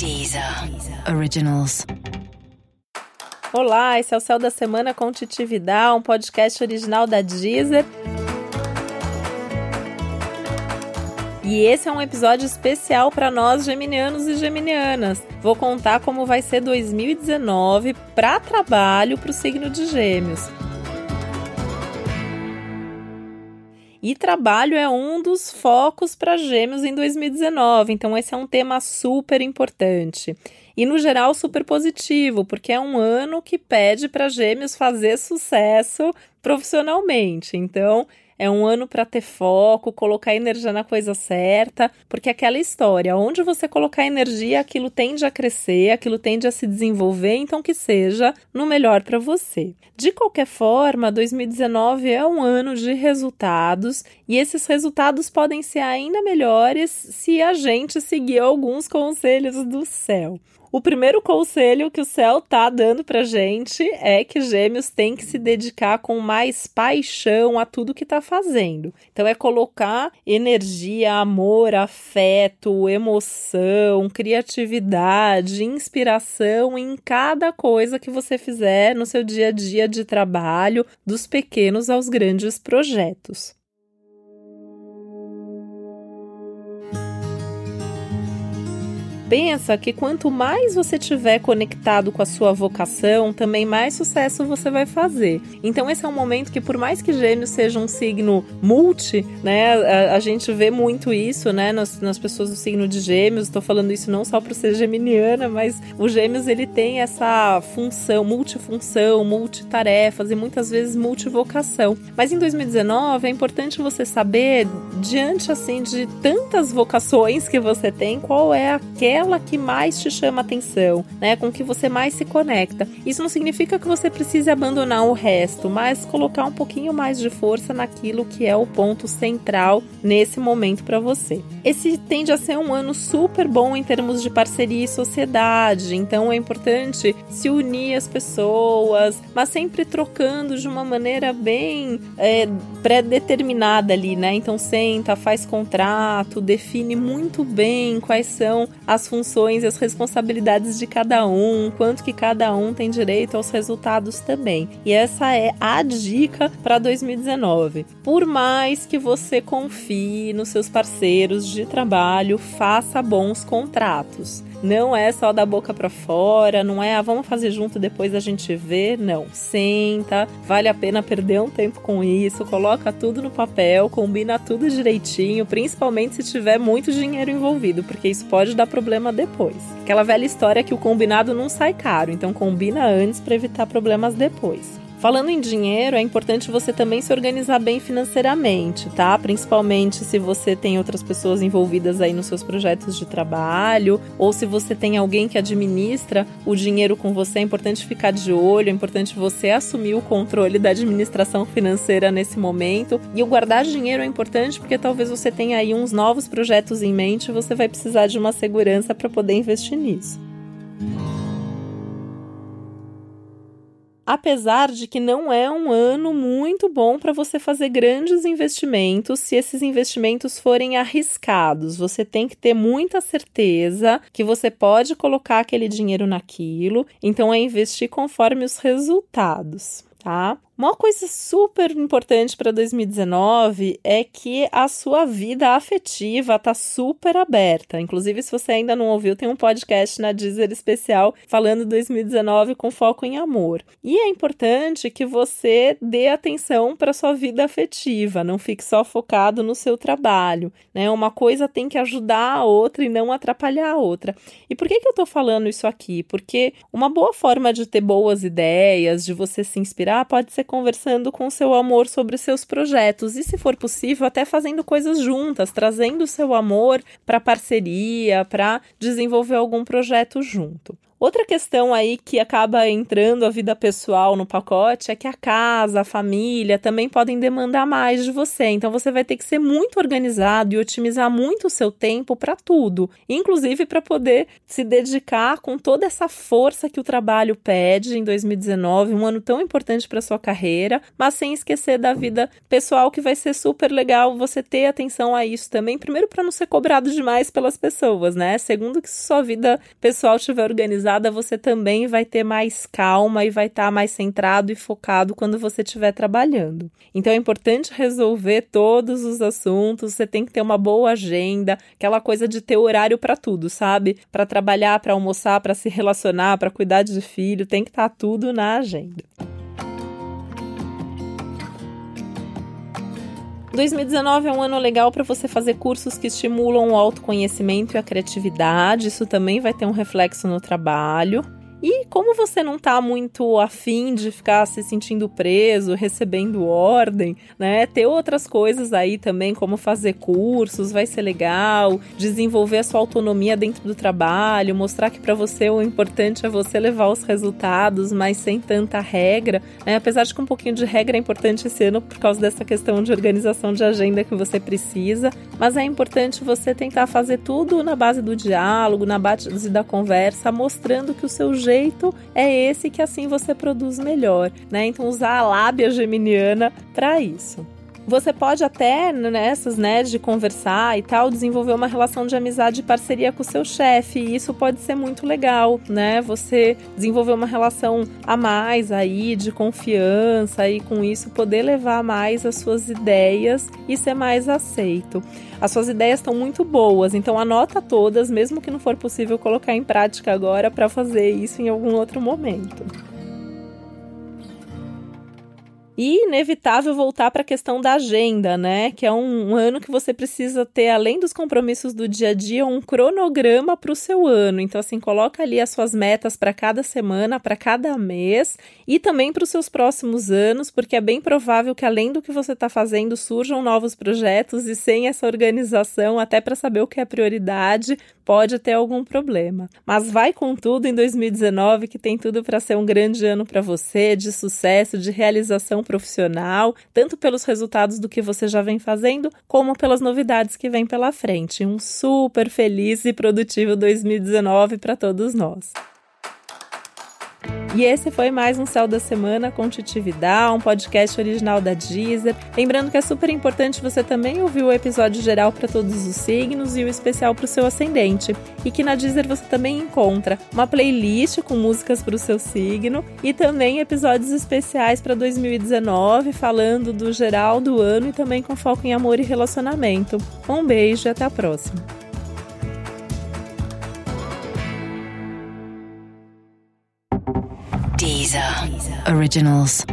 Deezer Originals. Olá, esse é o Céu da Semana com Titi Vidal, um podcast original da Deezer. E esse é um episódio especial para nós geminianos e geminianas. Vou contar como vai ser 2019 para trabalho para o signo de Gêmeos. E trabalho é um dos focos para Gêmeos em 2019, então esse é um tema super importante. E no geral super positivo, porque é um ano que pede para Gêmeos fazer sucesso profissionalmente. Então, é um ano para ter foco, colocar energia na coisa certa, porque aquela história, onde você colocar energia, aquilo tende a crescer, aquilo tende a se desenvolver, então que seja no melhor para você. De qualquer forma, 2019 é um ano de resultados e esses resultados podem ser ainda melhores se a gente seguir alguns conselhos do céu. O primeiro conselho que o céu tá dando pra gente é que gêmeos têm que se dedicar com mais paixão a tudo que tá fazendo. Então é colocar energia, amor, afeto, emoção, criatividade, inspiração em cada coisa que você fizer no seu dia a dia de trabalho, dos pequenos aos grandes projetos. Pensa que quanto mais você tiver conectado com a sua vocação, também mais sucesso você vai fazer. Então esse é um momento que por mais que Gêmeos seja um signo multi, né, a, a gente vê muito isso, né, nas, nas pessoas do signo de Gêmeos. Estou falando isso não só por ser geminiana, mas o Gêmeos ele tem essa função, multifunção, multitarefas e muitas vezes multivocação. Mas em 2019 é importante você saber diante assim de tantas vocações que você tem, qual é aquela aquela que mais te chama atenção, né? Com que você mais se conecta. Isso não significa que você precise abandonar o resto, mas colocar um pouquinho mais de força naquilo que é o ponto central nesse momento para você. Esse tende a ser um ano super bom em termos de parceria e sociedade, então é importante se unir às pessoas, mas sempre trocando de uma maneira bem é, pré-determinada ali, né? Então senta, faz contrato, define muito bem quais são as funções e as responsabilidades de cada um, quanto que cada um tem direito aos resultados também. E essa é a dica para 2019. Por mais que você confie nos seus parceiros de trabalho, faça bons contratos. Não é só da boca para fora, não é, ah, vamos fazer junto depois a gente vê, não. Senta, vale a pena perder um tempo com isso, coloca tudo no papel, combina tudo direitinho, principalmente se tiver muito dinheiro envolvido, porque isso pode dar problema depois. Aquela velha história que o combinado não sai caro, então combina antes para evitar problemas depois. Falando em dinheiro, é importante você também se organizar bem financeiramente, tá? Principalmente se você tem outras pessoas envolvidas aí nos seus projetos de trabalho, ou se você tem alguém que administra o dinheiro com você, é importante ficar de olho, é importante você assumir o controle da administração financeira nesse momento. E o guardar dinheiro é importante porque talvez você tenha aí uns novos projetos em mente e você vai precisar de uma segurança para poder investir nisso. Apesar de que não é um ano muito bom para você fazer grandes investimentos se esses investimentos forem arriscados. Você tem que ter muita certeza que você pode colocar aquele dinheiro naquilo, então é investir conforme os resultados tá? Uma coisa super importante para 2019 é que a sua vida afetiva tá super aberta. Inclusive, se você ainda não ouviu, tem um podcast na Deezer especial falando 2019 com foco em amor. E é importante que você dê atenção para sua vida afetiva, não fique só focado no seu trabalho, né? Uma coisa tem que ajudar a outra e não atrapalhar a outra. E por que que eu tô falando isso aqui? Porque uma boa forma de ter boas ideias, de você se inspirar, pode ser conversando com seu amor sobre seus projetos e, se for possível, até fazendo coisas juntas, trazendo seu amor para parceria, para desenvolver algum projeto junto. Outra questão aí que acaba entrando a vida pessoal no pacote é que a casa, a família também podem demandar mais de você. Então você vai ter que ser muito organizado e otimizar muito o seu tempo para tudo, inclusive para poder se dedicar com toda essa força que o trabalho pede em 2019, um ano tão importante para sua carreira, mas sem esquecer da vida pessoal que vai ser super legal você ter atenção a isso também. Primeiro para não ser cobrado demais pelas pessoas, né? Segundo que se sua vida pessoal estiver organizada, você também vai ter mais calma e vai estar tá mais centrado e focado quando você estiver trabalhando. Então é importante resolver todos os assuntos, você tem que ter uma boa agenda, aquela coisa de ter horário para tudo, sabe? Para trabalhar, para almoçar, para se relacionar, para cuidar de filho, tem que estar tá tudo na agenda. 2019 é um ano legal para você fazer cursos que estimulam o autoconhecimento e a criatividade. Isso também vai ter um reflexo no trabalho. E como você não tá muito afim de ficar se sentindo preso, recebendo ordem, né? Ter outras coisas aí também, como fazer cursos, vai ser legal, desenvolver a sua autonomia dentro do trabalho, mostrar que para você o importante é você levar os resultados, mas sem tanta regra. Né? Apesar de que um pouquinho de regra é importante esse ano por causa dessa questão de organização de agenda que você precisa, mas é importante você tentar fazer tudo na base do diálogo, na base da conversa, mostrando que o seu jeito jeito é esse que assim você produz melhor, né? Então usar a lábia geminiana para isso. Você pode até, nessas, né, de conversar e tal, desenvolver uma relação de amizade e parceria com o seu chefe. E isso pode ser muito legal, né? Você desenvolver uma relação a mais aí, de confiança, e com isso poder levar mais as suas ideias e ser mais aceito. As suas ideias estão muito boas, então anota todas, mesmo que não for possível colocar em prática agora, para fazer isso em algum outro momento. E inevitável voltar para a questão da agenda, né? Que é um, um, ano que você precisa ter, além dos compromissos do dia a dia, um cronograma para o seu ano. Então, assim, coloca ali as suas metas para cada semana, para cada mês e também para os seus próximos anos, porque é bem provável que, além do que você está fazendo, surjam novos projetos e sem essa organização, até para saber o que é prioridade, pode ter algum problema. Mas vai com tudo em 2019, que tem tudo para ser um grande ano para você, de sucesso, de realização profissional, tanto pelos resultados do que você já vem fazendo, como pelas novidades que vem pela frente. Um super feliz e produtivo 2019 para todos nós. E esse foi mais um Céu da Semana com Titividade, um podcast original da Deezer. Lembrando que é super importante você também ouvir o episódio geral para todos os signos e o especial para o seu ascendente. E que na Deezer você também encontra uma playlist com músicas para o seu signo e também episódios especiais para 2019, falando do geral do ano e também com foco em amor e relacionamento. Um beijo e até a próxima. Originals.